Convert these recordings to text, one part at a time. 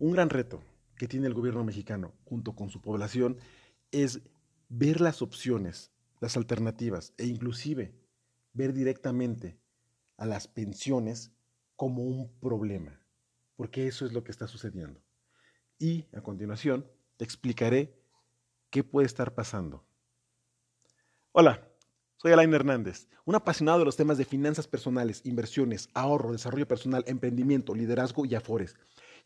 Un gran reto que tiene el gobierno mexicano junto con su población es ver las opciones, las alternativas e inclusive ver directamente a las pensiones como un problema, porque eso es lo que está sucediendo. Y a continuación explicaré qué puede estar pasando. Hola, soy Alain Hernández, un apasionado de los temas de finanzas personales, inversiones, ahorro, desarrollo personal, emprendimiento, liderazgo y afores.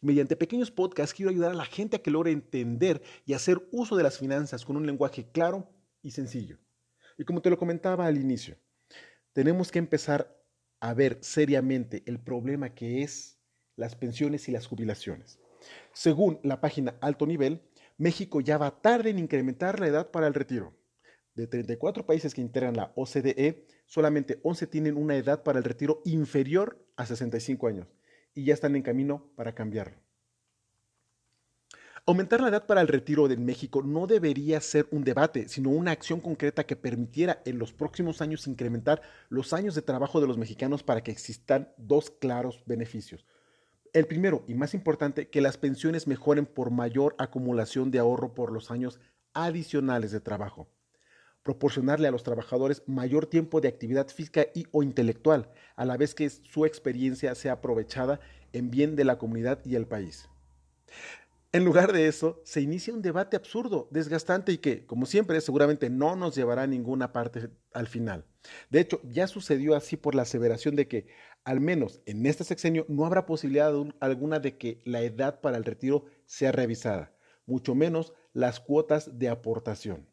Mediante pequeños podcasts quiero ayudar a la gente a que logre entender y hacer uso de las finanzas con un lenguaje claro y sencillo. Y como te lo comentaba al inicio, tenemos que empezar a ver seriamente el problema que es las pensiones y las jubilaciones. Según la página Alto Nivel, México ya va tarde en incrementar la edad para el retiro. De 34 países que integran la OCDE, solamente 11 tienen una edad para el retiro inferior a 65 años y ya están en camino para cambiarlo. Aumentar la edad para el retiro de México no debería ser un debate, sino una acción concreta que permitiera en los próximos años incrementar los años de trabajo de los mexicanos para que existan dos claros beneficios. El primero y más importante, que las pensiones mejoren por mayor acumulación de ahorro por los años adicionales de trabajo proporcionarle a los trabajadores mayor tiempo de actividad física y o intelectual, a la vez que su experiencia sea aprovechada en bien de la comunidad y el país. En lugar de eso, se inicia un debate absurdo, desgastante y que, como siempre, seguramente no nos llevará a ninguna parte al final. De hecho, ya sucedió así por la aseveración de que, al menos en este sexenio, no habrá posibilidad alguna de que la edad para el retiro sea revisada, mucho menos las cuotas de aportación.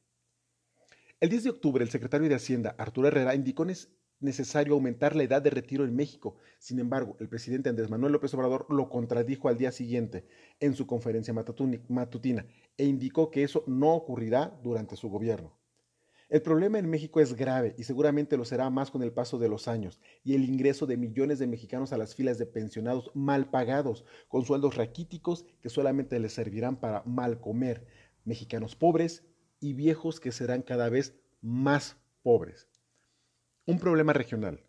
El 10 de octubre, el secretario de Hacienda, Arturo Herrera, indicó es necesario aumentar la edad de retiro en México. Sin embargo, el presidente Andrés Manuel López Obrador lo contradijo al día siguiente en su conferencia matutina e indicó que eso no ocurrirá durante su gobierno. El problema en México es grave y seguramente lo será más con el paso de los años y el ingreso de millones de mexicanos a las filas de pensionados mal pagados, con sueldos raquíticos que solamente les servirán para mal comer, mexicanos pobres y viejos que serán cada vez más pobres. Un problema regional,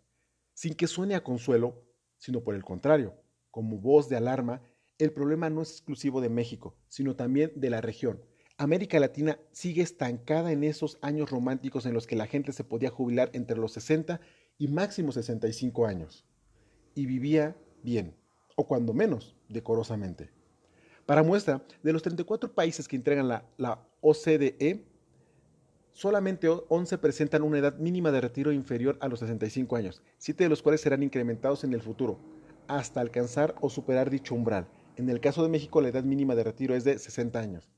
sin que suene a consuelo, sino por el contrario, como voz de alarma, el problema no es exclusivo de México, sino también de la región. América Latina sigue estancada en esos años románticos en los que la gente se podía jubilar entre los 60 y máximo 65 años. Y vivía bien, o cuando menos, decorosamente. Para muestra, de los 34 países que entregan la, OCDE, solamente 11 presentan una edad mínima de retiro inferior a los 65 años, 7 de los cuales serán incrementados en el futuro, hasta alcanzar o superar dicho umbral. En el caso de México, la edad mínima de retiro es de 60 años.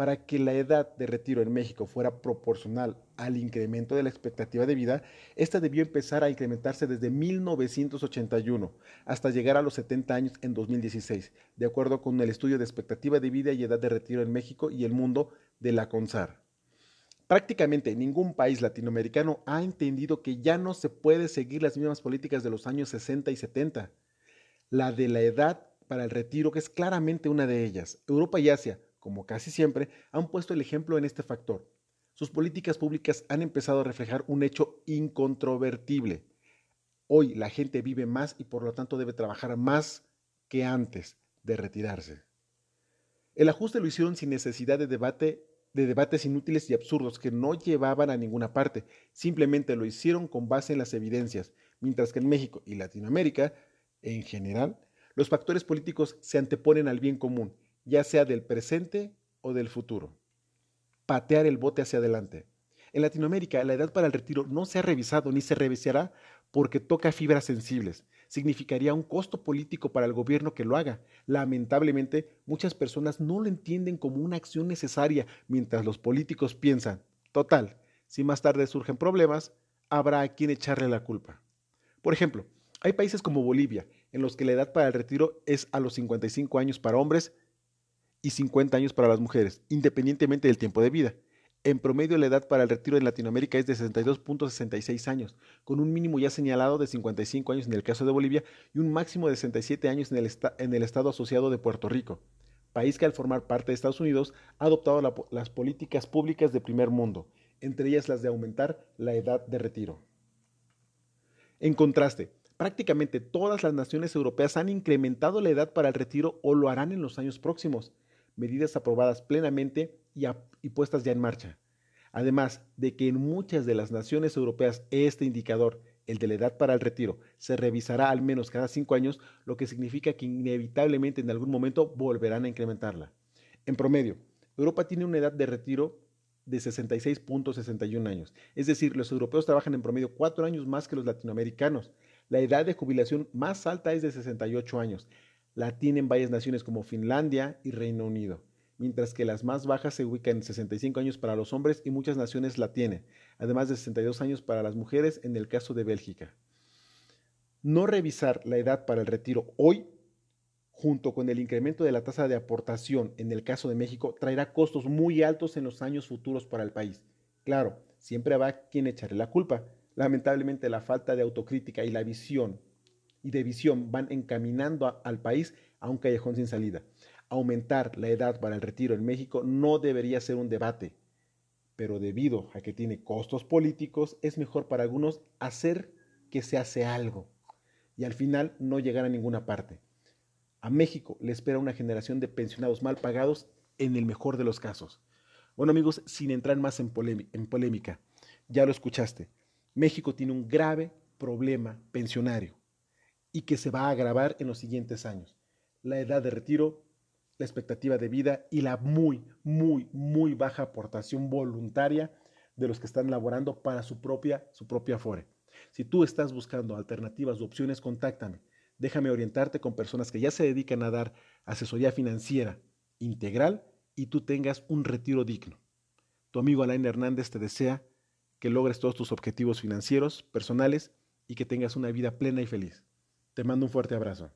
Para que la edad de retiro en México fuera proporcional al incremento de la expectativa de vida, esta debió empezar a incrementarse desde 1981 hasta llegar a los 70 años en 2016, de acuerdo con el estudio de expectativa de vida y edad de retiro en México y el mundo de la CONSAR. Prácticamente ningún país latinoamericano ha entendido que ya no se puede seguir las mismas políticas de los años 60 y 70. La de la edad para el retiro, que es claramente una de ellas. Europa y Asia como casi siempre, han puesto el ejemplo en este factor. Sus políticas públicas han empezado a reflejar un hecho incontrovertible. Hoy la gente vive más y por lo tanto debe trabajar más que antes de retirarse. El ajuste lo hicieron sin necesidad de debate de debates inútiles y absurdos que no llevaban a ninguna parte, simplemente lo hicieron con base en las evidencias, mientras que en México y Latinoamérica, en general, los factores políticos se anteponen al bien común ya sea del presente o del futuro. Patear el bote hacia adelante. En Latinoamérica, la edad para el retiro no se ha revisado ni se revisará porque toca fibras sensibles. Significaría un costo político para el gobierno que lo haga. Lamentablemente, muchas personas no lo entienden como una acción necesaria, mientras los políticos piensan, total, si más tarde surgen problemas, habrá a quien echarle la culpa. Por ejemplo, hay países como Bolivia, en los que la edad para el retiro es a los 55 años para hombres y 50 años para las mujeres, independientemente del tiempo de vida. En promedio, la edad para el retiro en Latinoamérica es de 62.66 años, con un mínimo ya señalado de 55 años en el caso de Bolivia y un máximo de 67 años en el, en el estado asociado de Puerto Rico, país que al formar parte de Estados Unidos ha adoptado las políticas públicas de primer mundo, entre ellas las de aumentar la edad de retiro. En contraste, Prácticamente todas las naciones europeas han incrementado la edad para el retiro o lo harán en los años próximos, medidas aprobadas plenamente y, puestas ya en marcha. Además de que en muchas de las naciones europeas este indicador, el de la edad para el retiro, se revisará al menos cada cinco años, lo que significa que inevitablemente en algún momento volverán a incrementarla. En promedio, Europa tiene una edad de retiro de 66.61 años. Es decir, los europeos trabajan en promedio cuatro años más que los latinoamericanos. La edad de jubilación más alta es de 68 años. La tienen varias naciones como Finlandia y Reino Unido, mientras que las más bajas se ubican en 65 años para los hombres y muchas naciones la tienen, además de 62 años para las mujeres en el caso de Bélgica. No revisar la edad para el retiro hoy junto con el incremento de la tasa de aportación en el caso de México, traerá costos muy altos en los años futuros para el país. Claro, siempre habrá quien echarle la culpa. Lamentablemente la falta de autocrítica y la visión y de visión van encaminando al país a un callejón sin salida. Aumentar la edad para el retiro en México no debería ser un debate, pero debido a que tiene costos políticos, es mejor para algunos hacer que se hace algo y al final no llegar a ninguna parte. A México le espera una generación de pensionados mal pagados en el mejor de los casos. Bueno amigos, sin entrar más en, polémica, ya lo escuchaste, México tiene un grave problema pensionario y que se va a agravar en los siguientes años. La edad de retiro, la expectativa de vida y la muy, muy, muy baja aportación voluntaria de los que están laborando para su propia, su propia FORE. Si tú estás buscando alternativas o opciones, contáctame. Déjame orientarte con personas que ya se dedican a dar asesoría financiera integral y tú tengas un retiro digno. Tu amigo Alain Hernández te desea que logres todos tus objetivos financieros, personales y que tengas una vida plena y feliz. Te mando un fuerte abrazo.